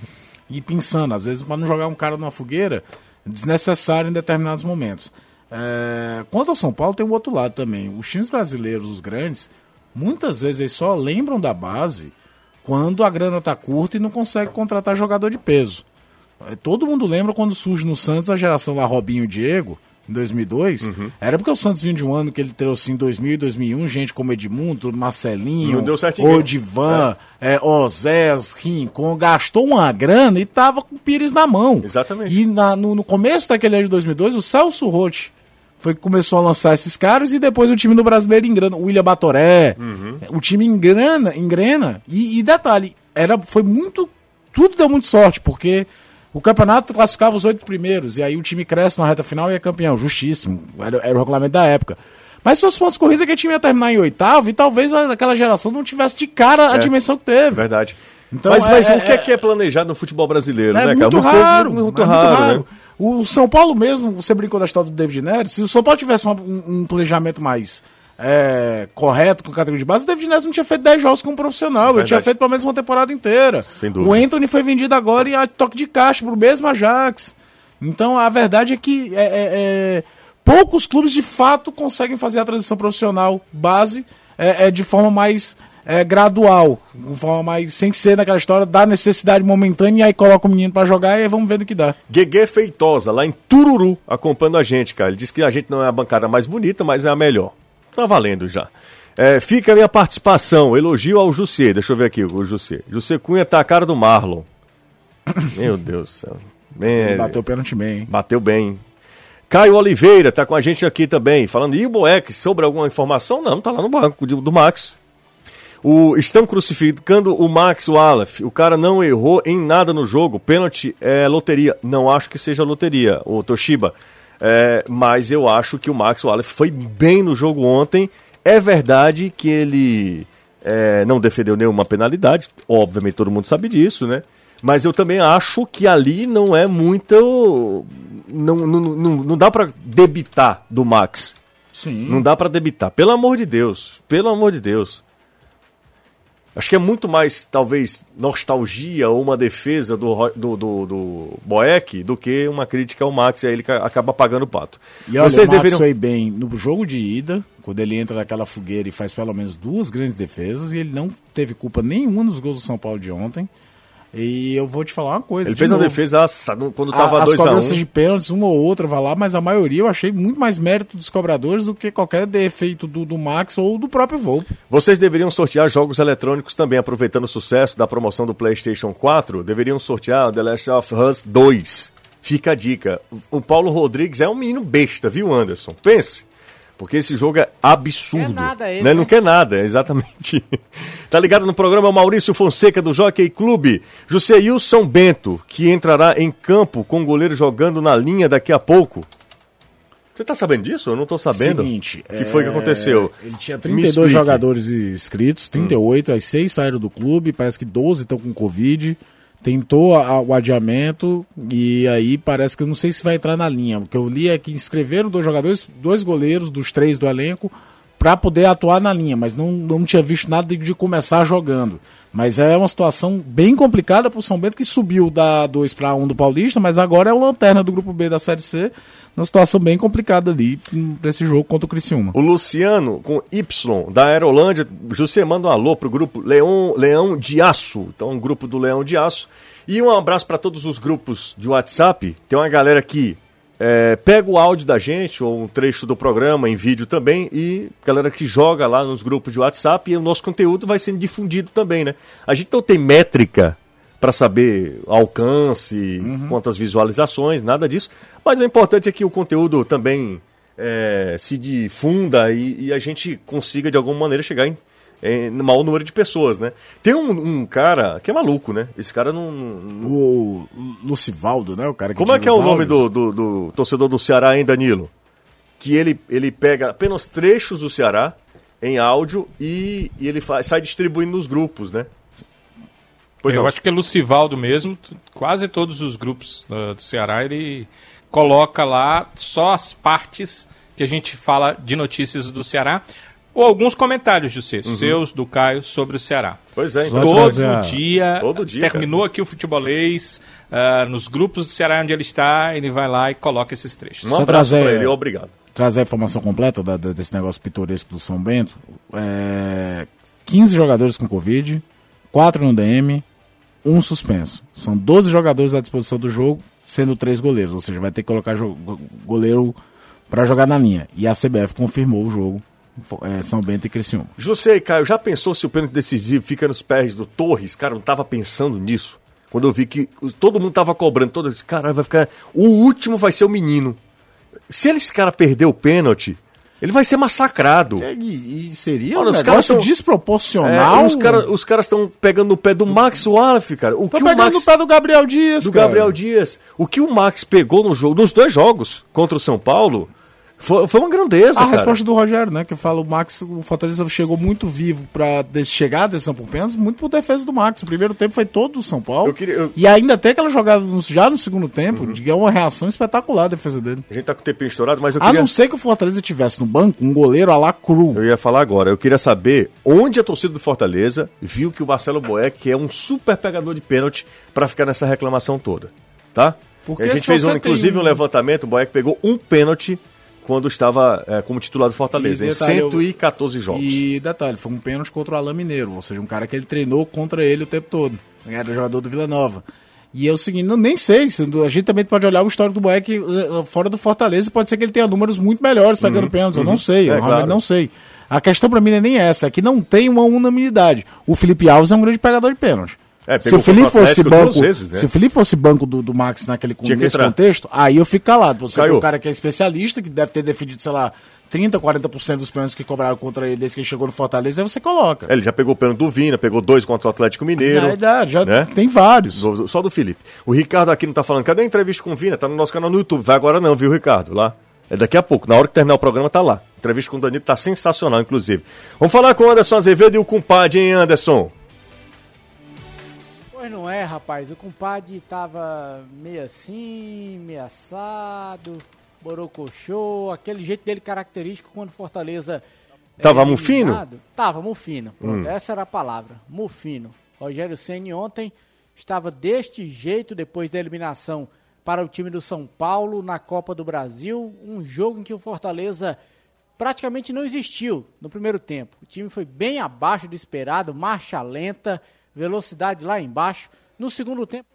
ir pensando. Às vezes, para não jogar um cara numa fogueira, desnecessário em determinados momentos. É, quanto ao São Paulo, tem o outro lado também. Os times brasileiros, os grandes, muitas vezes eles só lembram da base quando a grana tá curta e não consegue contratar jogador de peso. É, Todo mundo lembra quando surge no Santos a geração lá Robinho e Diego, em 2002, Uhum. era porque o Santos vinha de um ano que ele trouxe em 2000 e 2001 gente como Edmundo, Marcelinho. Odivan, é. Osés, Rincon, gastou uma grana e tava com o Pires na mão. Exatamente. E na- no, no começo daquele ano de 2002, o Celso Rotti foi que começou a lançar esses caras e depois o time do brasileiro engrana. O William Batoré, Uhum. o time engrana, engrena. E, e detalhe, era, foi muito. Tudo deu muito sorte, porque o campeonato classificava os oito primeiros, e aí o time cresce na reta final e é campeão. Justíssimo. Era, era o regulamento da época. Mas se fosse pontos corridos, é que o time ia terminar em oitavo e talvez aquela geração não tivesse de cara a É. dimensão que teve. Verdade. Então, mas mas é- o que é, é- que é planejado no futebol brasileiro, É né, muito cara? raro, Muito, é raro, né? O São Paulo mesmo, você brincou da história do David Neres, se o São Paulo tivesse um, um planejamento mais é, correto com categoria de base, o David Neres não tinha feito 10 jogos como profissional, ele Verdade. tinha feito pelo menos uma temporada inteira. Sem dúvida. O Anthony foi vendido agora e a toque de caixa pro mesmo Ajax. Então a verdade é que é, é, é, poucos clubes de fato conseguem fazer a transição profissional base é, é, de forma mais é, gradual, de forma mais sem ser naquela história da necessidade momentânea e aí coloca o menino pra jogar e aí vamos ver do que dá. Guegue Feitosa, lá em Tururu, acompanhando a gente, cara. Ele disse que a gente não é a bancada mais bonita, mas é a melhor. Tá valendo já. É, fica a minha participação, elogio ao Jussier. Deixa eu ver aqui o Jussier. Jussier Cunha tá a cara do Marlon. Meu Deus do céu. É, Bateu o pênalti bem, hein? Bateu bem. Caio Oliveira tá com a gente aqui também, falando, e o Boeck, sobre alguma informação? Não, tá lá no banco do, do Max. O, estão crucificando o Max Wallace. O cara não errou em nada no jogo. Pênalti é loteria. Não acho que seja loteria, o Toshiba. É, mas eu acho que o Max Wallace foi bem no jogo ontem. É verdade que ele é, não defendeu nenhuma penalidade. Obviamente todo mundo sabe disso, né? Mas eu também acho que ali não é muito. Não, não, não, não dá pra debitar do Max. Sim. Não dá pra debitar. Pelo amor de Deus. Pelo amor de Deus. Acho que é muito mais, talvez, nostalgia ou uma defesa do, do, do, do Boeck do que uma crítica ao Max e aí ele ca- acaba pagando o pato. E olha, Vocês o Max deveriam. foi bem no jogo de ida, quando ele entra naquela fogueira e faz pelo menos duas grandes defesas, e ele não teve culpa nenhuma nos gols do São Paulo de ontem. E eu vou te falar uma coisa. Ele fez uma novo. defesa assa- no- quando tava As 2x1. cobranças de pênaltis, uma ou outra vai lá, mas a maioria eu achei muito mais mérito dos cobradores do que qualquer defeito do, do Max ou do próprio Volpe. Vocês deveriam sortear jogos eletrônicos também, aproveitando o sucesso da promoção do PlayStation 4. Deveriam sortear The Last of Us 2. Fica a dica. O Paulo Rodrigues é um menino besta, viu, Anderson? Pense. Porque esse jogo é absurdo. Quer nada ele, né? Não né? quer nada, exatamente. tá ligado no programa Maurício Fonseca do Jockey Clube. Juseilson Bento, que entrará em campo com o goleiro jogando na linha daqui a pouco. Você tá sabendo disso? Eu não tô sabendo. Seguinte, O que foi que é, aconteceu? Ele tinha Me 32 explique. jogadores inscritos, 38, as 6 saíram do clube, parece que 12 estão com Covid. Tentou a- a- o adiamento e aí parece que eu não sei se vai entrar na linha. O que eu li é que inscreveram dois jogadores, dois goleiros dos três do elenco, para poder atuar na linha, mas não, não tinha visto nada de, de começar jogando. Mas é uma situação bem complicada para o São Bento, que subiu da 2 para 1 do Paulista, mas agora é o lanterna do grupo B da Série C, numa situação bem complicada ali para esse jogo contra o Criciúma. O Luciano, com Y, da Aerolândia, José manda um alô pro grupo Leão, Leão de Aço. Então, um grupo do Leão de Aço. E um abraço para todos os grupos de WhatsApp. Tem uma galera que é, pega o áudio da gente, ou um trecho do programa em vídeo também, e galera que joga lá nos grupos de WhatsApp, e o nosso conteúdo vai sendo difundido também, né? A gente não tem métrica para saber alcance, quantas visualizações, nada disso. Mas o importante é que o conteúdo também é, se difunda e, e a gente consiga de alguma maneira chegar em, em no maior número de pessoas, né? Tem um, um cara que é maluco, né? Esse cara não. não- O Lucivaldo, né? O cara que Como é que é o nome do, do, do torcedor do Ceará, hein, Danilo? Que ele, ele pega apenas trechos do Ceará em áudio e, e ele faz, sai distribuindo nos grupos, né? Pois eu não. acho que é Lucivaldo mesmo. Quase todos os grupos uh, do Ceará ele coloca lá só as partes que a gente fala de notícias do Ceará. Ou alguns comentários, José, seus, do Caio, sobre o Ceará. Pois é, então. Todo fazer dia, Todo dia, terminou aqui o futebolês, ah, nos grupos do Ceará onde ele está, ele vai lá e coloca esses trechos. Um Só abraço trazer- pra ele, obrigado. trazer a informação completa da- da- desse negócio pitoresco do São Bento. É, 15 jogadores com Covid, 4 no DM, um suspenso. São 12 jogadores à disposição do jogo, sendo 3 goleiros. Ou seja, vai ter que colocar goleiro para jogar na linha. E a CBF confirmou o jogo é, São Bento e Criciúma. José e Caio, já pensou se o pênalti decisivo fica nos pés do Torres? Cara, não tava pensando nisso. Quando eu vi que todo mundo tava cobrando, todo esse cara vai ficar. O último vai ser o menino. Se esse cara perder o pênalti, ele vai ser massacrado. É, e, e seria Olha, um negócio tão, desproporcional. É, os caras os cara estão pegando no pé do Max Wallace, cara. O Tô que pegando o Max, no pé do Gabriel Dias, Do cara. Gabriel Dias. O que o Max pegou no jogo, nos dois jogos contra o São Paulo, foi, foi uma grandeza, A cara. resposta do Rogério, né? Que fala o Max, o Fortaleza chegou muito vivo pra chegar a decisão por pênalti, muito por defesa do Max. O primeiro tempo foi todo do São Paulo. Eu queria, eu... E ainda até aquela jogada já no segundo tempo, uhum. é uma reação espetacular a defesa dele. A gente tá com o tempinho estourado, mas eu queria... A não ser que o Fortaleza tivesse no banco um goleiro a la cru. Eu ia falar agora, eu queria saber onde a torcida do Fortaleza viu que o Marcelo Boeck é um super pegador de pênalti para ficar nessa reclamação toda, tá? Porque a gente fez, um, inclusive, um... um levantamento, o Boeck pegou um pênalti quando estava é, como titular do Fortaleza, detalhe, em 114 eu... jogos. E detalhe, foi um pênalti contra o Alain Mineiro, ou seja, um cara que ele treinou contra ele o tempo todo. Era jogador do Vila Nova. E é o seguinte, não, nem sei, a gente também pode olhar o histórico do Boeck uh, fora do Fortaleza, pode ser que ele tenha números muito melhores pegando uhum, pênaltis, uhum. eu não sei, é, eu realmente claro. não sei. A questão para mim não é nem essa, é que não tem uma unanimidade. O Felipe Alves é um grande pegador de pênalti. É, se o Felipe fosse banco, vezes, né? se o Felipe fosse banco do, do Max naquele nesse contexto, aí eu fico calado. Você Caiu. tem um cara que é especialista, que deve ter defendido, sei lá, 30, 40% dos pênaltis que cobraram contra ele desde que ele chegou no Fortaleza, aí você coloca. É, ele já pegou o pênalti do Vina, pegou dois contra o Atlético Mineiro. É, é, já né? tem vários. Só do Felipe. O Ricardo aqui não tá falando, cadê a entrevista com o Vina? Tá no nosso canal no YouTube. Vai agora não, viu, Ricardo? Lá. É daqui a pouco, na hora que terminar o programa, tá lá. A entrevista com o Danilo tá sensacional, inclusive. Vamos falar com o Anderson Azevedo e o compadre, hein, Anderson? Pois não é, rapaz. O compadre tava meio assim, meio assado, borocochô, aquele jeito dele característico quando Fortaleza. Tava mufino? Tava mufino. Pronto, hum. essa era a palavra. Mufino. Rogério Ceni ontem estava deste jeito depois da eliminação para o time do São Paulo na Copa do Brasil, um jogo em que o Fortaleza praticamente não existiu no primeiro tempo. O time foi bem abaixo do esperado, marcha lenta, velocidade lá embaixo. No segundo tempo.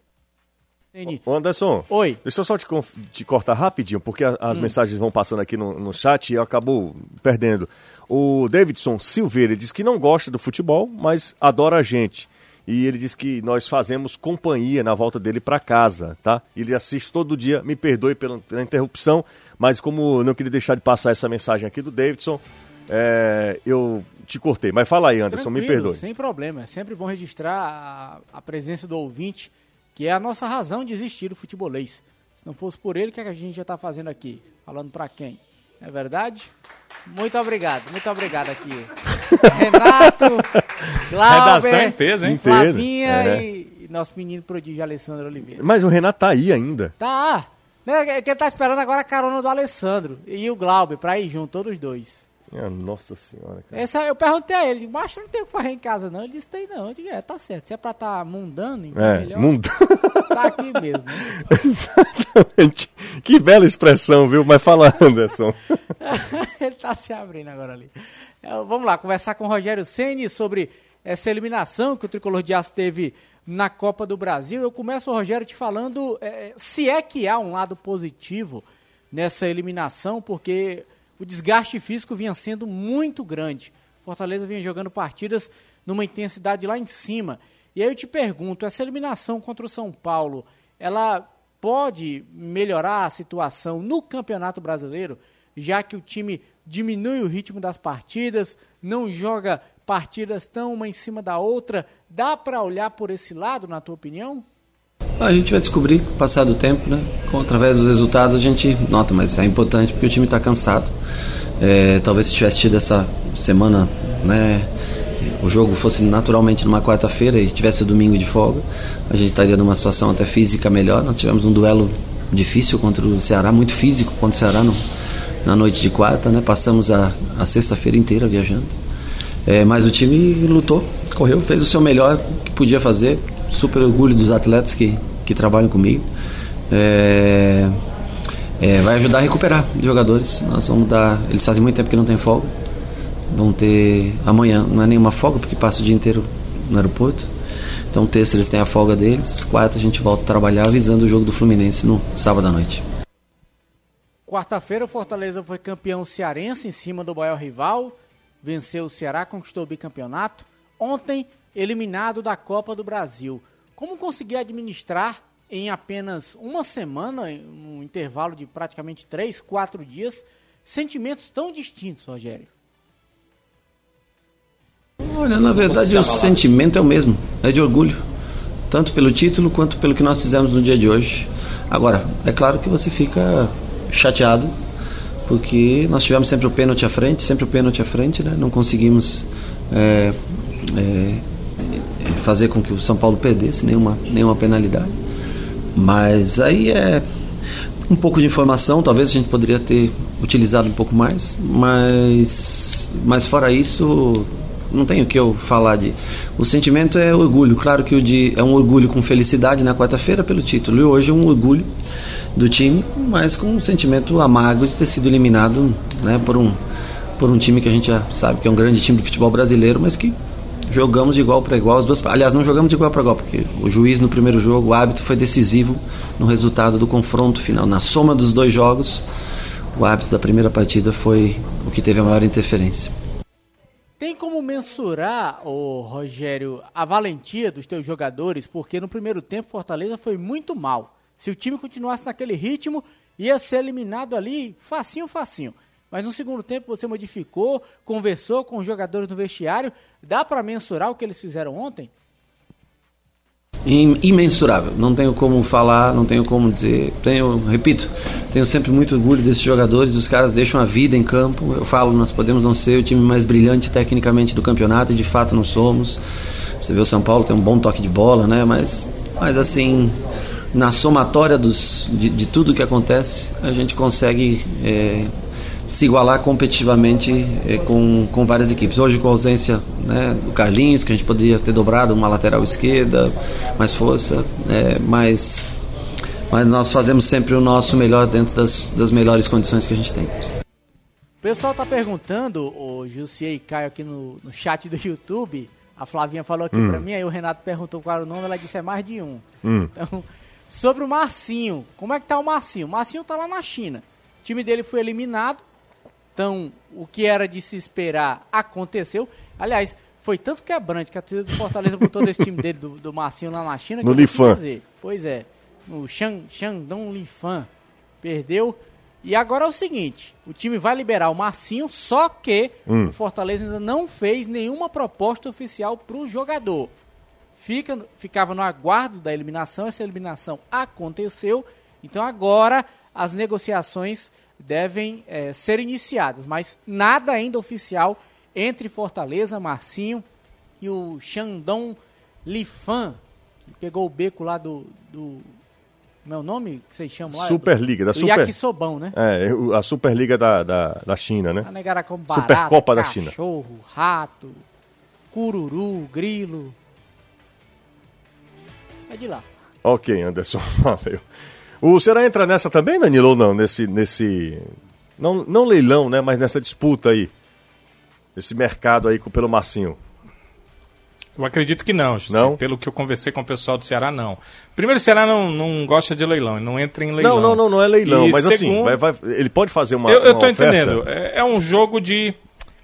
Ô Anderson, Oi. deixa eu só te, te cortar rapidinho, porque a, as hum. mensagens vão passando aqui no, no chat e eu acabo perdendo. O Davidson Silveira diz que não gosta do futebol, mas adora a gente. E ele diz que nós fazemos companhia na volta dele para casa, tá? Ele assiste todo dia, me perdoe pela, pela interrupção, mas como não queria deixar de passar essa mensagem aqui do Davidson, é, eu te cortei. Mas fala aí, Anderson, Tranquilo, me perdoe. Sem problema. É sempre bom registrar a, a, presença do ouvinte, que é a nossa razão de existir o futebolês. Se não fosse por ele, o que, é que a gente já está fazendo aqui? Falando para quem? É verdade? Muito obrigado, muito obrigado aqui. Renato, Glauber, em peso, hein? Flavinha é. e, e nosso menino prodígio Alessandro Oliveira. Mas o Renato tá aí ainda. Tá. Né, que ele tá esperando agora a carona do Alessandro e o Glauber pra ir junto, todos dois. Minha nossa senhora, cara. Essa, eu perguntei a ele, mas não tem o que fazer em casa, não. Ele disse, tem não. Eu disse, é, tá certo. Se é pra estar tá mundando, então é, melhor. Mund... Tá aqui mesmo. Exatamente. Que bela expressão, viu? Mas fala, Anderson. ele tá se abrindo agora ali. É, vamos lá, conversar com o Rogério Ceni sobre essa eliminação que o Tricolor de Aço teve na Copa do Brasil. Eu começo, Rogério, te falando é, se é que há um lado positivo nessa eliminação, porque o desgaste físico vinha sendo muito grande. Fortaleza vinha jogando partidas numa intensidade lá em cima. E aí eu te pergunto, essa eliminação contra o São Paulo, ela pode melhorar a situação no Campeonato Brasileiro, já que o time diminui o ritmo das partidas, não joga partidas tão uma em cima da outra. Dá para olhar por esse lado, na tua opinião? A gente vai descobrir, passado o tempo, né? Com, através dos resultados a gente nota, mas é importante porque o time está cansado. É, talvez se tivesse tido essa semana, né? O jogo fosse naturalmente numa quarta-feira e tivesse domingo de folga, a gente estaria numa situação até física melhor. Nós tivemos um duelo difícil contra o Ceará, muito físico contra o Ceará no, na noite de quarta, né? Passamos a, a sexta-feira inteira viajando. É, mas o time lutou, correu, fez o seu melhor que podia fazer, super orgulho dos atletas que, que trabalham comigo. É, é, vai ajudar a recuperar jogadores. Nós vamos dar. Eles fazem muito tempo que não tem folga. Vão ter amanhã, não é nenhuma folga, porque passa o dia inteiro no aeroporto. Então, terça eles têm a folga deles, quarta a gente volta a trabalhar avisando o jogo do Fluminense no sábado à noite. quarta-feira, o Fortaleza foi campeão cearense em cima do maior rival, venceu o Ceará, conquistou o bicampeonato. Ontem, eliminado da Copa do Brasil. Como conseguir administrar em apenas uma semana, um intervalo de praticamente três, quatro dias, sentimentos tão distintos, Rogério? Olha, na verdade o sentimento é o mesmo, é de orgulho, tanto pelo título quanto pelo que nós fizemos no dia de hoje. Agora, é claro que você fica chateado, porque nós tivemos sempre o pênalti à frente, sempre o pênalti à frente, né? não conseguimos é, é, fazer com que o São Paulo perdesse nenhuma, nenhuma penalidade. Mas aí é um pouco de informação, talvez a gente poderia ter utilizado um pouco mais, mas, mas fora isso, não tenho o que eu falar de. O sentimento é orgulho, claro que o de é um orgulho com felicidade na quarta-feira pelo título, e hoje é um orgulho do time, mas com um sentimento amargo de ter sido eliminado né, por, um, por um time que a gente já sabe que é um grande time de futebol brasileiro, mas que jogamos de igual para igual. As duas, aliás, não jogamos de igual para igual, porque o juiz no primeiro jogo, o árbitro foi decisivo no resultado do confronto final. Na soma dos dois jogos, o árbitro da primeira partida foi o que teve a maior interferência. Tem como mensurar, oh, Rogério, a valentia dos teus jogadores? Porque no primeiro tempo Fortaleza foi muito mal. Se o time continuasse naquele ritmo, ia ser eliminado ali facinho, facinho. Mas no segundo tempo você modificou, conversou com os jogadores do vestiário. Dá para mensurar o que eles fizeram ontem? Imensurável. Não tenho como falar, não tenho como dizer. Tenho, repito, tenho sempre muito orgulho desses jogadores. Os caras deixam a vida em campo. Eu falo, nós podemos não ser o time mais brilhante tecnicamente do campeonato e de fato não somos. Você vê o São Paulo tem um bom toque de bola, né? Mas, mas assim, na somatória dos, de, de tudo que acontece, a gente consegue é, se igualar competitivamente é, com, com várias equipes. Hoje, com a ausência né, do Carlinhos, que a gente poderia ter dobrado uma lateral esquerda, mais força, é, mas, mas nós fazemos sempre o nosso melhor dentro das, das melhores condições que a gente tem. O pessoal está perguntando, o Jussier e Caio aqui no, no chat do YouTube, a Flavinha falou aqui hum. para mim, aí o Renato perguntou qual era o nome, ela disse é mais de um. Hum. Então, sobre o Marcinho, como é que tá o Marcinho? O Marcinho tá lá na China. O time dele foi eliminado, então, o que era de se esperar aconteceu. Aliás, foi tanto quebrante que a torcida do Fortaleza botou desse time dele, do, do Marcinho lá na China. No Lifan. Pois é, no Shandong Lifan. Perdeu. E agora é o seguinte: o time vai liberar o Marcinho, só que hum. o Fortaleza ainda não fez nenhuma proposta oficial para o jogador. Fica, ficava no aguardo da eliminação, essa eliminação aconteceu. Então agora as negociações devem é, ser iniciadas, mas nada ainda oficial entre Fortaleza, Marcinho e o Shandong Lifan, que pegou o beco lá do. do meu é nome que vocês chamam lá? Superliga, da do Super... Yakisobão, né? É, a Superliga da, da, da China, né? A negara como barata, Supercopa da China. cachorro, rato, cururu, grilo. É de lá. Ok, Anderson, valeu. O Ceará entra nessa também, Danilo, ou não? Nesse. nesse não, não leilão, né? Mas nessa disputa aí. Esse mercado aí pelo Massinho. Eu acredito que não, José. Não? Pelo que eu conversei com o pessoal do Ceará, não. Primeiro, o Ceará não, não gosta de leilão, não entra em leilão. Não, não, não, não é leilão, e mas assim, segundo, assim, vai, vai, ele pode fazer uma. Eu, eu tô entendendo. É, é, um jogo de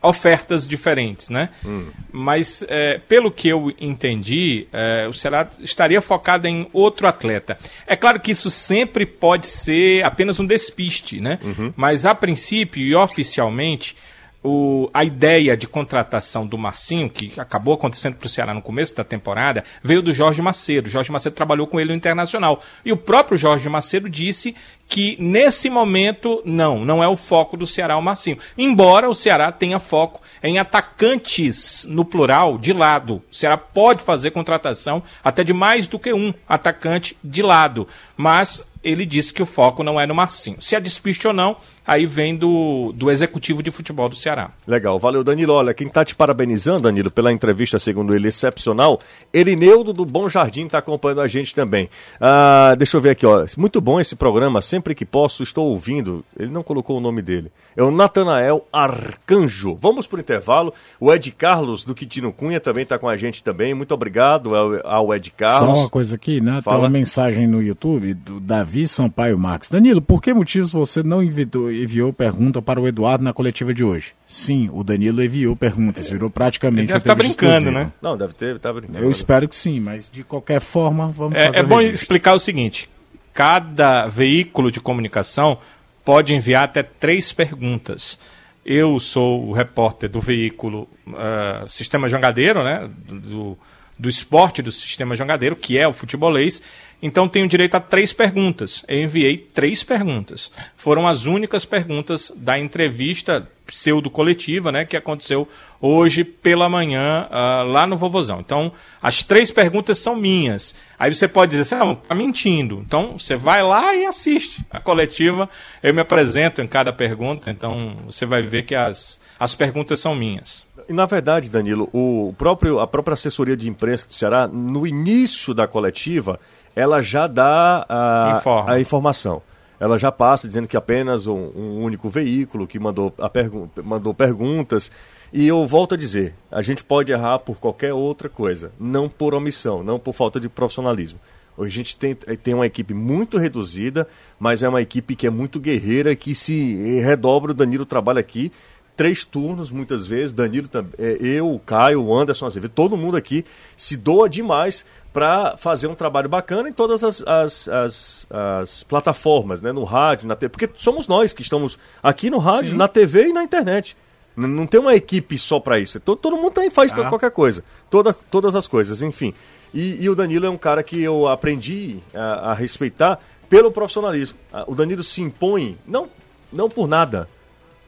ofertas diferentes, né? Hum. Mas, é, pelo que eu entendi, é, o Ceará estaria focado em outro atleta. É claro que isso sempre pode ser apenas um despiste, né? Uhum. Mas, a princípio e oficialmente, o, a ideia de contratação do Marcinho, que acabou acontecendo para o Ceará no começo da temporada, veio do Jorge Macedo. Jorge Macedo trabalhou com ele no Internacional. E o próprio Jorge Macedo disse que nesse momento, não, não é o foco do Ceará o Marcinho. Embora o Ceará tenha foco em atacantes, no plural, de lado. O Ceará pode fazer contratação até de mais do que um atacante de lado. Mas ele disse que o foco não é no Marcinho. Se é despiste ou não, aí vem do, do executivo de futebol do Ceará. Legal, valeu Danilo. Olha, quem está te parabenizando, Danilo, pela entrevista, segundo ele, excepcional, Erineudo do Bom Jardim está acompanhando a gente também. Ah, deixa eu ver aqui, ó. Muito bom esse programa, sempre que posso estou ouvindo. Ele não colocou o nome dele. É o Natanael Arcanjo. Vamos pro intervalo. O Ed Carlos do Quitino Cunha também está com a gente também. Muito obrigado ao, ao Ed Carlos. Só uma coisa aqui, né? Fala. Tem uma mensagem no YouTube do Davi Sampaio Marques. Danilo, por que motivos você não enviou, enviou pergunta para o Eduardo na coletiva de hoje? Sim, o Danilo enviou perguntas, virou praticamente. Ele deve estar brincando, né? Não, deve ter, tá brincando. Eu espero que sim, mas de qualquer forma, vamos fazer É, é o bom registro. explicar o seguinte: cada veículo de comunicação pode enviar até três perguntas. Eu sou o repórter do veículo ah, Sistema Jangadeiro, né? Do, do esporte do Sistema Jangadeiro, que é o futebolês. Então tenho direito a três perguntas. Eu enviei três perguntas. Foram as únicas perguntas da entrevista pseudo-coletiva, né? Que aconteceu hoje pela manhã ah, lá no Vovozão. Então, as três perguntas são minhas. Aí você pode dizer assim, não, tá mentindo. Então, você vai lá e assiste a coletiva. Eu me apresento em cada pergunta, então você vai ver que as, as perguntas são minhas. E, na verdade, Danilo, o próprio, a própria assessoria de imprensa do Ceará, no início da coletiva, ela já dá a, Informa. a informação. Ela já passa dizendo que apenas um, um único veículo que mandou, a pergu mandou perguntas. E eu volto a dizer, a gente pode errar por qualquer outra coisa, não por omissão, não por falta de profissionalismo. Hoje a gente tem, tem uma equipe muito reduzida, mas é uma equipe que é muito guerreira, que se redobra, o Danilo trabalha aqui, três turnos muitas vezes, Danilo também, é, eu, o Caio, o Anderson Azevedo, todo mundo aqui se doa demais para fazer um trabalho bacana em todas as, as, as, as plataformas, né? no rádio, na TV, porque somos nós que estamos aqui no rádio, na TV e na internet. N- Não tem uma equipe só para isso. Todo, todo mundo tem, faz to- qualquer coisa. Toda, todas as coisas, enfim. E, e o Danilo é um cara que eu aprendi a, a respeitar pelo profissionalismo. Ah, O Danilo se impõe, não, não por nada,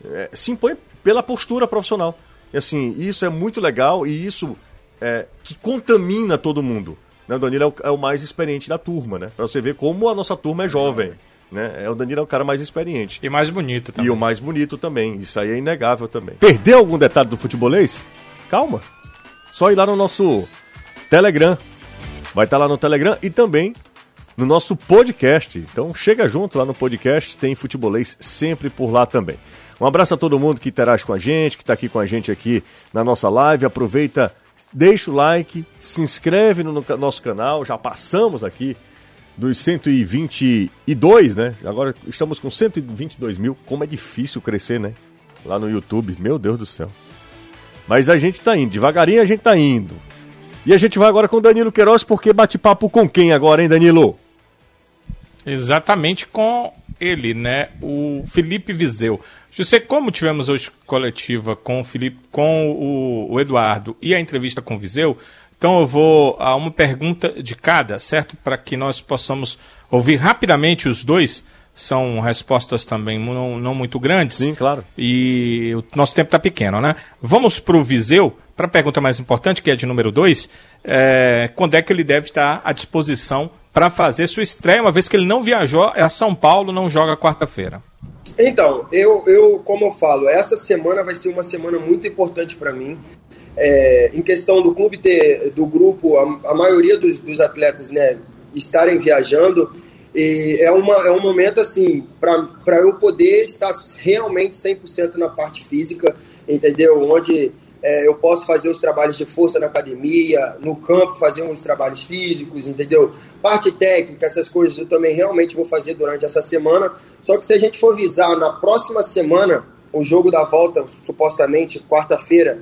é, se impõe pela postura profissional. E assim, isso é muito legal e isso é, que contamina todo mundo. Né? O Danilo é o, é o mais experiente da turma, né? Pra você ver como a nossa turma é jovem. Né? É, o Danilo é o cara mais experiente. E mais bonito também. E o mais bonito também. Isso aí é inegável também. Perdeu algum detalhe do futebolês? Calma. Só ir lá no nosso Telegram. Vai estar lá no Telegram e também no nosso podcast. Então chega junto lá no podcast, tem futebolês sempre por lá também. Um abraço a todo mundo que interage com a gente, que está aqui com a gente aqui na nossa live. Aproveita, deixa o like, se inscreve no no nosso canal. Já passamos aqui dos 122, né? Agora estamos com 122 mil. Como é difícil crescer, né? Lá no YouTube. Meu Deus do céu. Mas a gente tá indo, devagarinho a gente tá indo. E a gente vai agora com Danilo Queiroz, porque bate papo com quem agora, hein, Danilo? Exatamente com ele, né? O Felipe Viseu. José, como tivemos hoje coletiva com o Felipe, com o, o Eduardo e a entrevista com o Viseu, então eu vou a uma pergunta de cada, certo? Para que nós possamos ouvir rapidamente os dois. São respostas também não, não muito grandes. Sim, claro. E o nosso tempo está pequeno, né? Vamos para o Viseu, para a pergunta mais importante, que é de número 2. quando é que ele deve estar à disposição para fazer sua estreia, uma vez que ele não viajou a São Paulo, não joga quarta-feira? Então, eu, eu, como eu falo, essa semana vai ser uma semana muito importante para mim. É, em questão do clube ter, do grupo, a, a maioria dos, dos atletas, né, estarem viajando, e é, uma, é um momento assim para eu poder estar realmente 100% na parte física, entendeu? Onde é, eu posso fazer os trabalhos de força na academia, no campo fazer uns trabalhos físicos, entendeu? Parte técnica, essas coisas eu também realmente vou fazer durante essa semana. Só que se a gente for visar na próxima semana, o jogo da volta, supostamente quarta-feira,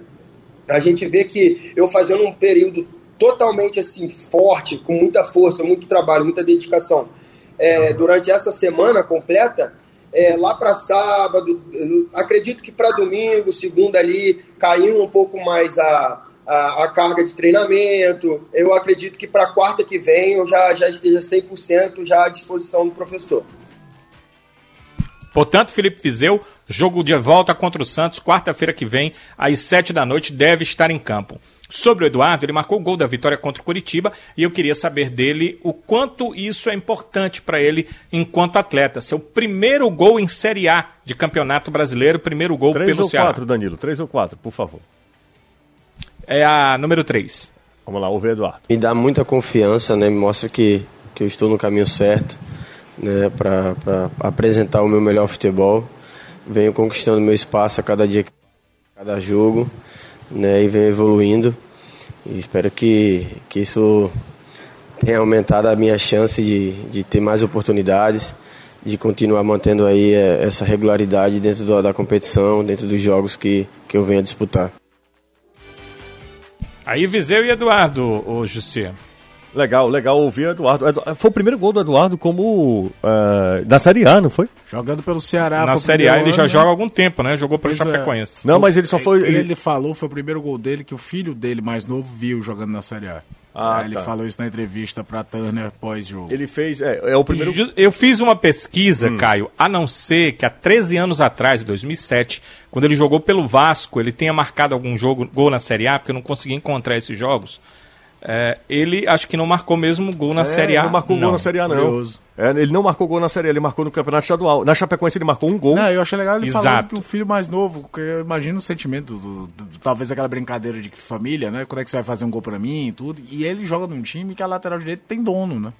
a gente vê que eu fazendo um período totalmente assim forte, com muita força, muito trabalho, muita dedicação, é, durante essa semana completa, é, lá para sábado, acredito que para domingo, segunda ali, caiu um pouco mais a, a, a carga de treinamento. Eu acredito que para quarta que vem eu já, já esteja 100% já à disposição do professor. Portanto, Felipe Fizeu, jogo de volta contra o Santos, quarta-feira que vem, às sete da noite, deve estar em campo. Sobre o Eduardo, ele marcou o gol da vitória contra o Curitiba e eu queria saber dele o quanto isso é importante para ele enquanto atleta. Seu primeiro gol em Série A de Campeonato Brasileiro, primeiro gol Três pelo ou Ceará. quatro, Danilo? Três ou quatro, por favor. É a número 3. Vamos lá, ouve Eduardo. Me dá muita confiança, né? Me mostra que, que eu estou no caminho certo. né, para apresentar o meu melhor futebol. Venho conquistando meu espaço a cada dia, a cada jogo, né, e venho evoluindo. E espero que, que isso tenha aumentado a minha chance de, de ter mais oportunidades, de continuar mantendo aí é, essa regularidade dentro da, da competição, dentro dos jogos que, que eu venho a disputar. Aí Viseu e Eduardo, o José. Legal, legal ouvir Eduardo. Foi o primeiro gol do Eduardo como uh, na Série A, não foi? Jogando pelo Ceará. Na Série A ele ano, já né? joga há algum tempo, né? Jogou pelo é. Chapecoense. Não, mas ele só foi... Ele... ele falou, foi o primeiro gol dele que o filho dele mais novo viu jogando na Série A. Ah, ele tá. falou isso na entrevista para Turner pós-jogo. Ele fez, é, é, o primeiro. Eu fiz uma pesquisa, hum. Caio, a não ser que há 13 anos atrás, em 2007, quando ele jogou pelo Vasco, ele tenha marcado algum jogo, gol na Série A, porque eu não consegui encontrar esses jogos. É, ele acho que não marcou mesmo gol na é, Série A. Não marcou não. gol na Série A, não. É, ele não marcou gol na Série A, ele marcou no Campeonato Estadual. Na Chapecoense ele marcou um gol. Não, eu achei legal ele Exato. falando que o filho mais novo, porque eu imagino o sentimento, do, do, do, talvez aquela brincadeira de família, né? Quando é que você vai fazer um gol pra mim e tudo. E ele joga num time que a lateral direita tem dono, né?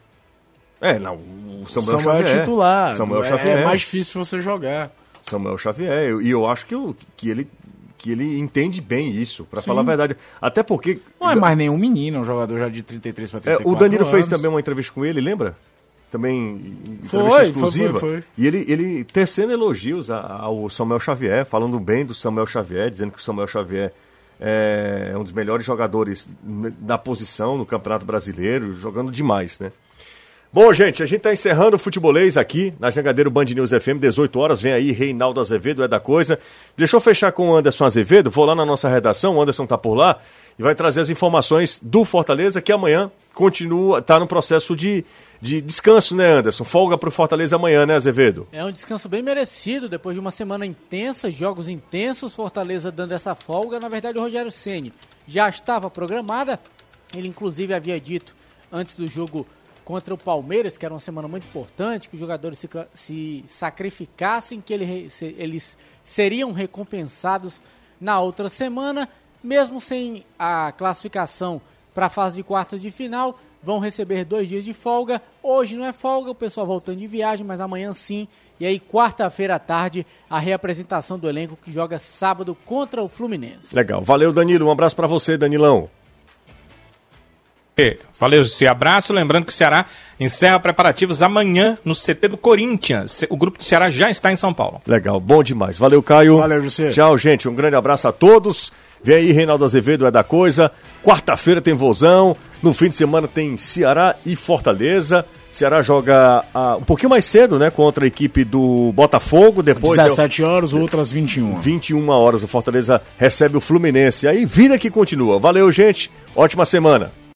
É, não, o Samuel, Samuel é titular. Samuel é, Xavier. É mais difícil você jogar. Samuel Xavier. E eu acho que, eu, que ele que ele entende bem isso, para falar a verdade. Até porque. Não é mais nenhum menino, é um jogador já de 33 para 34 é, O Danilo anos. fez também uma entrevista com ele, lembra? Também entrevista foi, exclusiva. Foi, foi, e ele, ele tecendo elogios ao Samuel Xavier, falando bem do Samuel Xavier, dizendo que o Samuel Xavier é um dos melhores jogadores na posição no Campeonato Brasileiro, jogando demais, né? Bom, gente, a gente está encerrando o futebolês aqui na Jangadeiro Band News FM, 18 horas. Vem aí Reinaldo Azevedo, é da coisa. Deixa eu fechar com o Anderson Azevedo. Vou lá na nossa redação, o Anderson tá por lá e vai trazer as informações do Fortaleza, que amanhã continua, tá no processo de, de descanso, né, Anderson? Folga para o Fortaleza amanhã, né, Azevedo? É um descanso bem merecido, depois de uma semana intensa, jogos intensos, Fortaleza dando essa folga. Na verdade, o Rogério Ceni já estava programada, ele inclusive havia dito antes do jogo contra o Palmeiras, que era uma semana muito importante, que os jogadores se, se sacrificassem, que ele, se, eles seriam recompensados na outra semana, mesmo sem a classificação para a fase de quartas de final, vão receber dois dias de folga. Hoje não é folga, o pessoal voltando de viagem, mas amanhã sim. E aí, quarta-feira à tarde, a reapresentação do elenco que joga sábado contra o Fluminense. Legal. Valeu, Danilo. Um abraço para você, Danilão. Valeu, José. Abraço. Lembrando que o Ceará encerra preparativos amanhã no CT do Corinthians. O grupo do Ceará já está em São Paulo. Legal, bom demais. Valeu, Caio. Valeu, José. Tchau, gente. Um grande abraço a todos. Vem aí, Reinaldo Azevedo é da coisa. Quarta-feira tem vozão. No fim de semana tem Ceará e Fortaleza. Ceará joga uh, um pouquinho mais cedo, né? Contra a equipe do Botafogo. Depois 17 horas, outras 21. 21 horas. O Fortaleza recebe o Fluminense. Aí vida que continua. Valeu, gente. Ótima semana.